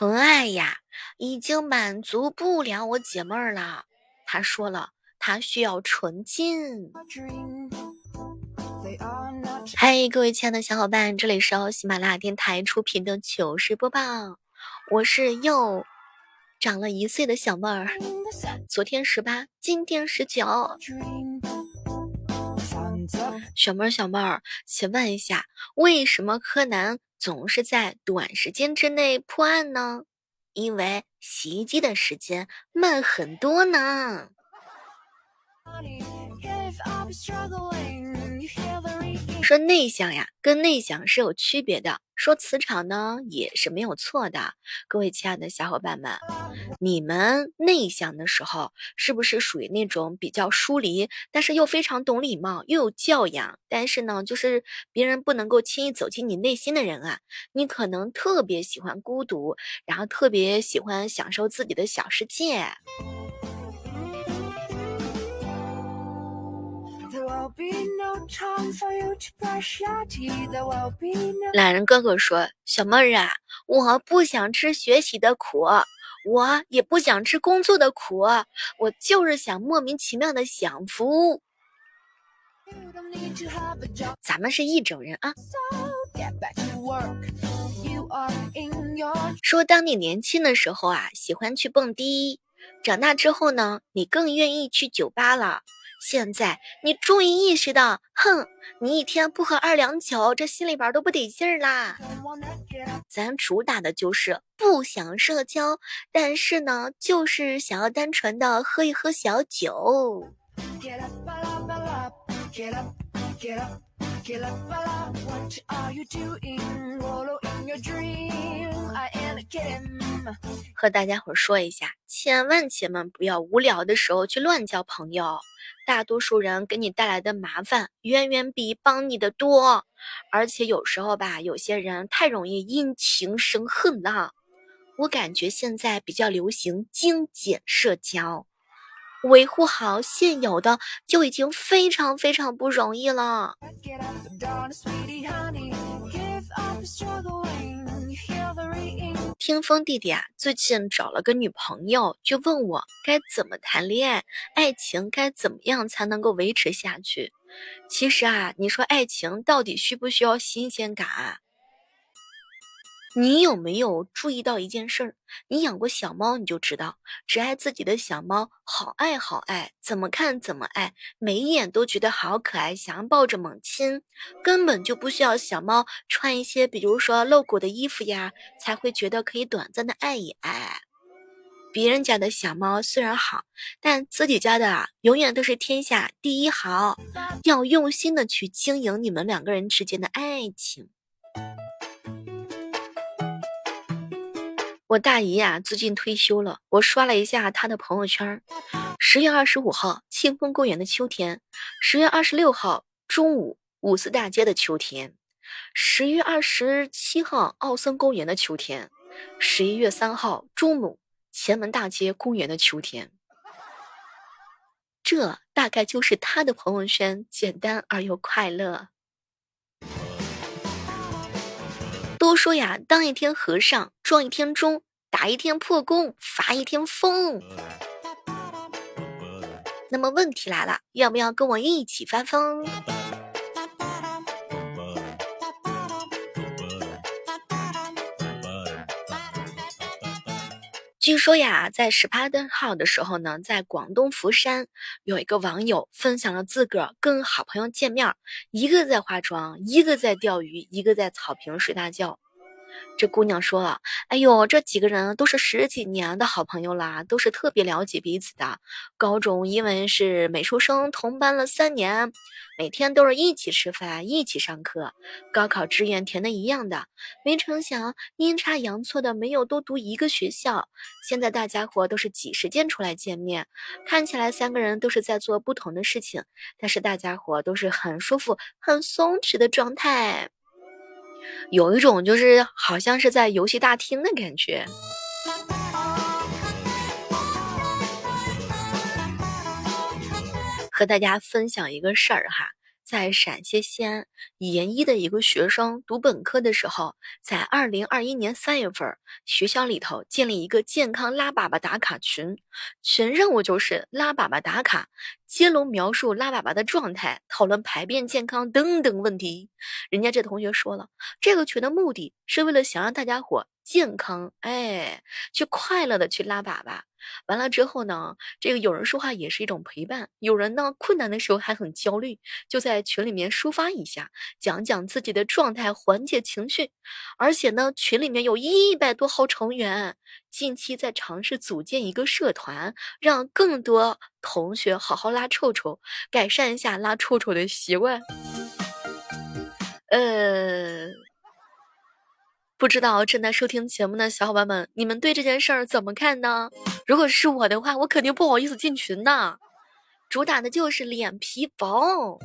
纯爱呀，已经满足不了我姐妹儿了。她说了，她需要纯净。嗨，各位亲爱的小伙伴，这里是由喜马拉雅电台出品的糗事播报，我是又长了一岁的小妹儿，昨天十八，今天十九。小妹儿，小妹儿，请问一下，为什么柯南总是在短时间之内破案呢？因为洗衣机的时间慢很多呢。说内向呀，跟内向是有区别的。说磁场呢，也是没有错的。各位亲爱的小伙伴们，你们内向的时候，是不是属于那种比较疏离，但是又非常懂礼貌，又有教养，但是呢，就是别人不能够轻易走进你内心的人啊？你可能特别喜欢孤独，然后特别喜欢享受自己的小世界。懒人哥哥说：“小妹儿啊，我不想吃学习的苦，我也不想吃工作的苦，我就是想莫名其妙的享福。咱们是一种人啊。”说当你年轻的时候啊，喜欢去蹦迪，长大之后呢，你更愿意去酒吧了。现在你终于意识到，哼，你一天不喝二两酒，这心里边都不得劲儿啦。咱主打的就是不想社交，但是呢，就是想要单纯的喝一喝小酒。和大家伙说一下，千万千万不要无聊的时候去乱交朋友。大多数人给你带来的麻烦远远比帮你的多，而且有时候吧，有些人太容易因情生恨了。我感觉现在比较流行精简社交，维护好现有的就已经非常非常不容易了。听风弟弟啊，最近找了个女朋友，就问我该怎么谈恋爱，爱情该怎么样才能够维持下去？其实啊，你说爱情到底需不需要新鲜感？你有没有注意到一件事儿？你养过小猫，你就知道，只爱自己的小猫，好爱好爱，怎么看怎么爱，每一眼都觉得好可爱，想要抱着猛亲，根本就不需要小猫穿一些，比如说露骨的衣服呀，才会觉得可以短暂的爱一爱。别人家的小猫虽然好，但自己家的啊，永远都是天下第一好。要用心的去经营你们两个人之间的爱情。我大姨呀，最近退休了。我刷了一下她的朋友圈，十月二十五号，庆丰公园的秋天；十月二十六号中午，五四大街的秋天；十月二十七号，奥森公园的秋天；十一月三号中午，前门大街公园的秋天。这大概就是他的朋友圈，简单而又快乐。都说呀，当一天和尚撞一天钟，打一天破功，发一天疯。那么问题来了，要不要跟我一起发疯？据说呀，在十八登号的时候呢，在广东佛山有一个网友分享了自个儿跟好朋友见面，一个在化妆，一个在钓鱼，一个在草坪睡大觉。这姑娘说了：“哎呦，这几个人都是十几年的好朋友啦，都是特别了解彼此的。高中因为是美术生，同班了三年，每天都是一起吃饭，一起上课。高考志愿填的一样的，没成想阴差阳错的没有都读一个学校。现在大家伙都是挤时间出来见面，看起来三个人都是在做不同的事情，但是大家伙都是很舒服、很松弛的状态。”有一种就是好像是在游戏大厅的感觉。和大家分享一个事儿哈，在陕西西安研一的一个学生读本科的时候，在二零二一年三月份，学校里头建立一个健康拉粑粑打卡群，群任务就是拉粑粑打卡，接龙描述拉粑粑的状态，讨论排便健康等等问题。人家这同学说了，这个群的目的是为了想让大家伙健康，哎，去快乐的去拉粑粑。完了之后呢，这个有人说话也是一种陪伴。有人呢困难的时候还很焦虑，就在群里面抒发一下，讲讲自己的状态，缓解情绪。而且呢，群里面有一百多号成员，近期在尝试组建一个社团，让更多同学好好拉臭臭，改善一下拉臭臭的习惯。呃。不知道正在收听节目的小伙伴们，你们对这件事儿怎么看呢？如果是我的话，我肯定不好意思进群的。主打的就是脸皮薄。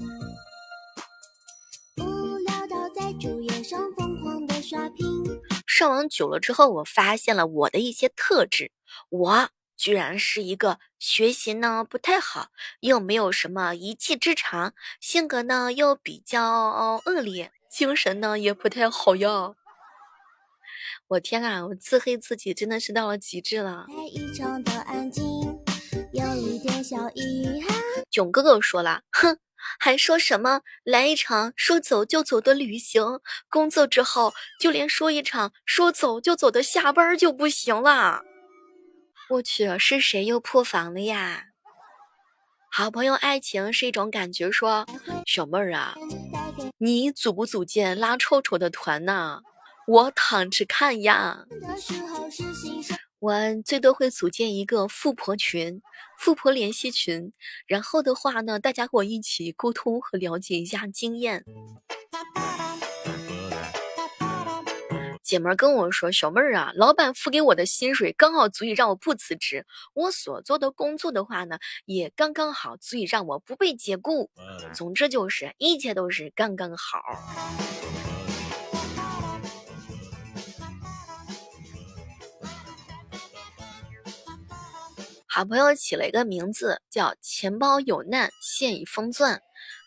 上网久了之后，我发现了我的一些特质，我居然是一个学习呢不太好，又没有什么一技之长，性格呢又比较恶劣，精神呢也不太好呀。我天啊！我自黑自己真的是到了极致了。囧哥哥说了，哼，还说什么来一场说走就走的旅行？工作之后就连说一场说走就走的下班就不行了。我去，是谁又破防了呀？好朋友，爱情是一种感觉。说小妹儿啊，你组不组建拉臭臭的团呢？我躺着看呀，我最多会组建一个富婆群、富婆联系群，然后的话呢，大家伙一起沟通和了解一下经验。姐们儿跟我说：“小妹儿啊，老板付给我的薪水刚好足以让我不辞职，我所做的工作的话呢，也刚刚好足以让我不被解雇。总之就是一切都是刚刚好。”好朋友起了一个名字叫“钱包有难，现已封钻”。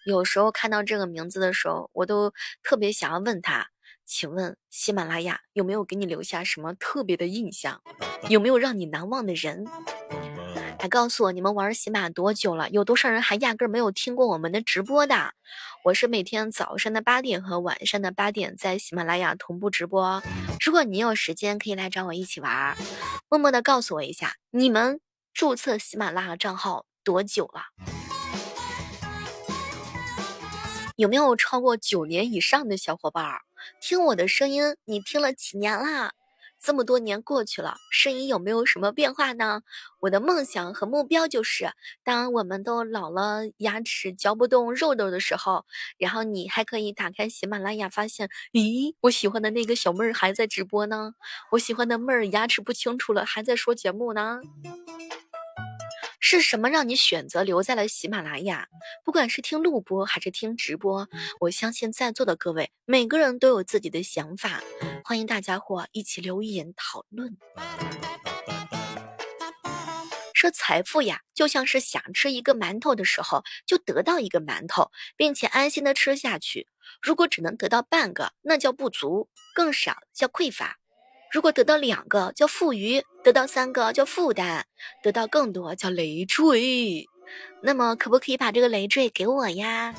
有时候看到这个名字的时候，我都特别想要问他：“请问喜马拉雅有没有给你留下什么特别的印象？有没有让你难忘的人？还告诉我，你们玩喜马多久了？有多少人还压根没有听过我们的直播的？我是每天早上的八点和晚上的八点在喜马拉雅同步直播。如果你有时间，可以来找我一起玩。默默的告诉我一下，你们。”注册喜马拉雅账号多久了？有没有超过九年以上的小伙伴儿？听我的声音，你听了几年啦？这么多年过去了，声音有没有什么变化呢？我的梦想和目标就是，当我们都老了，牙齿嚼不动肉肉的时候，然后你还可以打开喜马拉雅，发现，咦，我喜欢的那个小妹儿还在直播呢，我喜欢的妹儿牙齿不清楚了，还在说节目呢。是什么让你选择留在了喜马拉雅？不管是听录播还是听直播，我相信在座的各位每个人都有自己的想法，欢迎大家伙一起留言讨论。说财富呀，就像是想吃一个馒头的时候就得到一个馒头，并且安心的吃下去。如果只能得到半个，那叫不足；更少叫匮乏。如果得到两个叫富余，得到三个叫负担，得到更多叫累赘。那么，可不可以把这个累赘给我呀？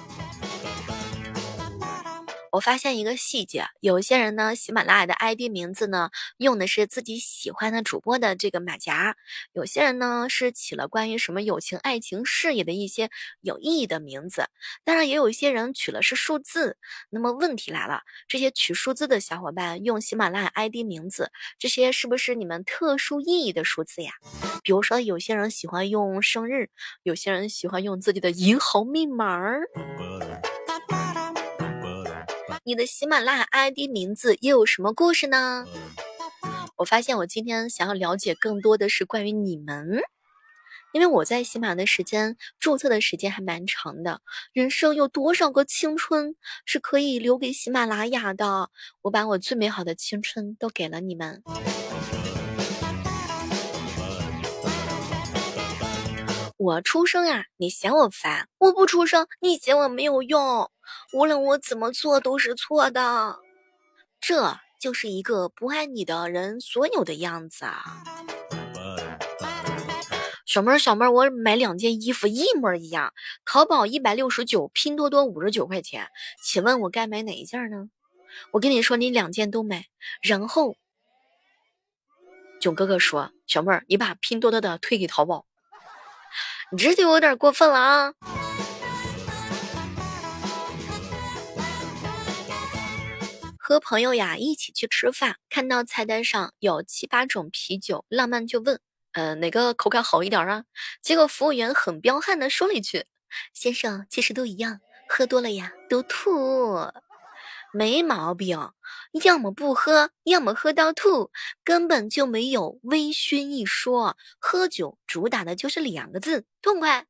我发现一个细节，有些人呢，喜马拉雅的 ID 名字呢，用的是自己喜欢的主播的这个马甲；有些人呢，是起了关于什么友情、爱情、事业的一些有意义的名字。当然，也有一些人取了是数字。那么问题来了，这些取数字的小伙伴用喜马拉雅 ID 名字，这些是不是你们特殊意义的数字呀？比如说，有些人喜欢用生日，有些人喜欢用自己的银行密码儿。你的喜马拉雅 ID 名字又有什么故事呢？我发现我今天想要了解更多的是关于你们，因为我在喜马的时间注册的时间还蛮长的，人生有多少个青春是可以留给喜马拉雅的？我把我最美好的青春都给了你们。我出生啊，你嫌我烦；我不出生，你嫌我没有用。无论我怎么做都是错的。这就是一个不爱你的人所有的样子啊！小妹儿，小妹儿，我买两件衣服一模一样，淘宝一百六十九，拼多多五十九块钱，请问我该买哪一件呢？我跟你说，你两件都买，然后囧哥哥说：“小妹儿，你把拼多多的退给淘宝。”你这就有点过分了啊！和朋友呀一起去吃饭，看到菜单上有七八种啤酒，浪漫就问：“呃，哪个口感好一点啊？”结果服务员很彪悍的说了一句：“先生，其实都一样，喝多了呀都吐。”没毛病，要么不喝，要么喝到吐，根本就没有微醺一说。喝酒主打的就是两个字：痛快。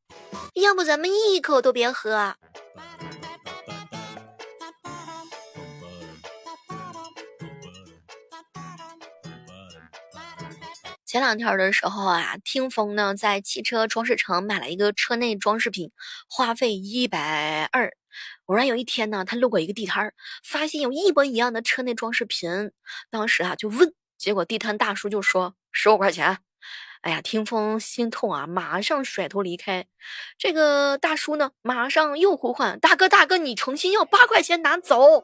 要不咱们一口都别喝。前两天的时候啊，听风呢在汽车装饰城买了一个车内装饰品，花费一百二。偶然有一天呢，他路过一个地摊儿，发现有一模一样的车内装饰品，当时啊就问，结果地摊大叔就说十五块钱。哎呀，听风心痛啊，马上甩头离开。这个大叔呢，马上又呼唤大哥大哥，你诚心要八块钱拿走。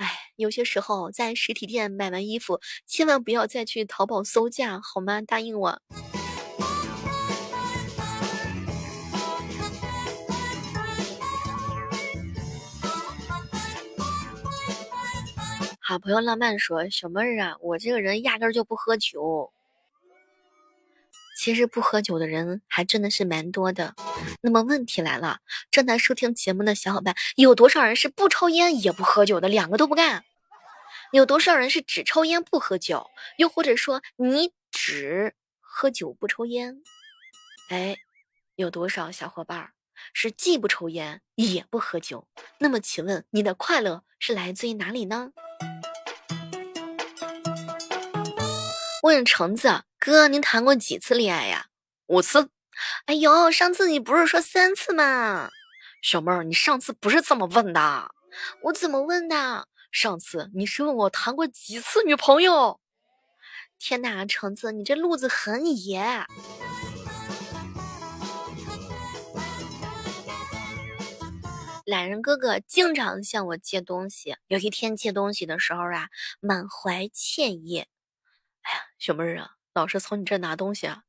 哎，有些时候在实体店买完衣服，千万不要再去淘宝搜价，好吗？答应我。好朋友浪漫说：“小妹儿啊，我这个人压根就不喝酒。其实不喝酒的人还真的是蛮多的。那么问题来了，正在收听节目的小伙伴，有多少人是不抽烟也不喝酒的，两个都不干？有多少人是只抽烟不喝酒？又或者说你只喝酒不抽烟？哎，有多少小伙伴是既不抽烟也不喝酒？那么请问你的快乐是来自于哪里呢？”问橙子哥，您谈过几次恋爱呀？五次。哎呦，上次你不是说三次吗？小妹儿，你上次不是这么问的。我怎么问的？上次你是问我谈过几次女朋友。天哪，橙子，你这路子很野。懒人哥哥经常向我借东西，有一天借东西的时候啊，满怀歉意。小妹儿啊，老是从你这拿东西啊，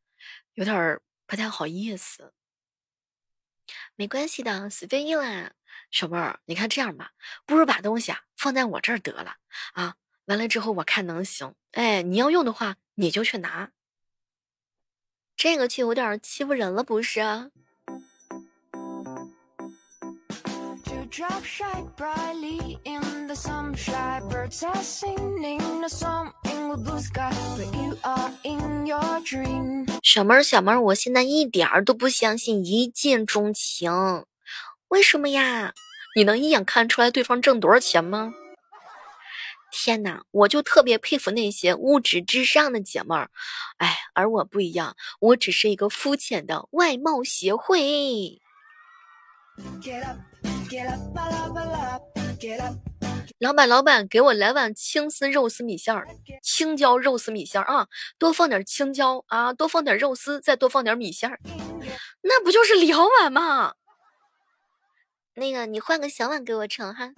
有点不太好意思。没关系的，随便用啊。小妹儿，你看这样吧，不如把东西啊放在我这儿得了啊。完了之后我看能行。哎，你要用的话，你就去拿。这个就有点欺负人了，不是？小妹儿，小妹儿，我现在一点儿都不相信一见钟情，为什么呀？你能一眼看出来对方挣多少钱吗？天哪，我就特别佩服那些物质至上的姐妹儿，哎，而我不一样，我只是一个肤浅的外貌协会。老板，老板，给我来碗青丝肉丝米线儿，青椒肉丝米线儿啊，多放点青椒啊，多放点肉丝，再多放点米线儿，那不就是两碗吗？那个，你换个小碗给我盛哈。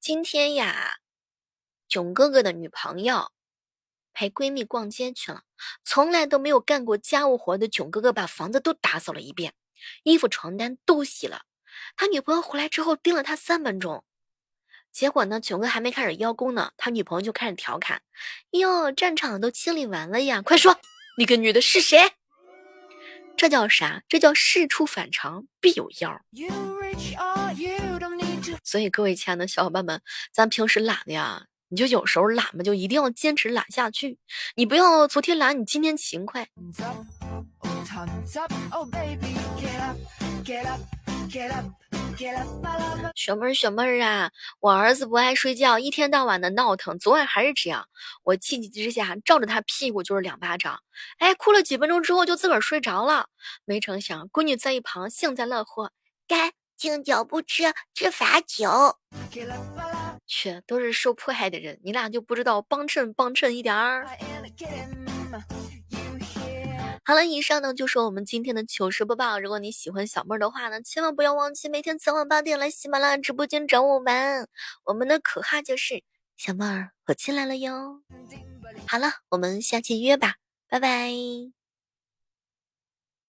今天呀。囧哥哥的女朋友陪闺蜜逛街去了，从来都没有干过家务活的囧哥哥把房子都打扫了一遍，衣服床单都洗了。他女朋友回来之后盯了他三分钟，结果呢，囧哥还没开始邀功呢，他女朋友就开始调侃：“哟，战场都清理完了呀，快说，那个女的是谁？”这叫啥？这叫事出反常必有妖。所以各位亲爱的小伙伴们，咱平时懒的呀。你就有时候懒嘛，就一定要坚持懒下去。你不要昨天懒，你今天勤快。小妹儿，小妹儿啊，我儿子不爱睡觉，一天到晚的闹腾，昨晚还是这样，我气急之下照着他屁股就是两巴掌，哎，哭了几分钟之后就自个儿睡着了。没成想，闺女在一旁幸灾乐祸，该敬酒不吃吃罚酒。去，都是受迫害的人，你俩就不知道帮衬帮衬一点儿。好了，以上呢就是我们今天的糗事播报。如果你喜欢小妹儿的话呢，千万不要忘记每天早晚八点来喜马拉雅直播间找我们。我们的口号就是“小妹儿，我进来了哟”。好了，我们下期约吧，拜拜。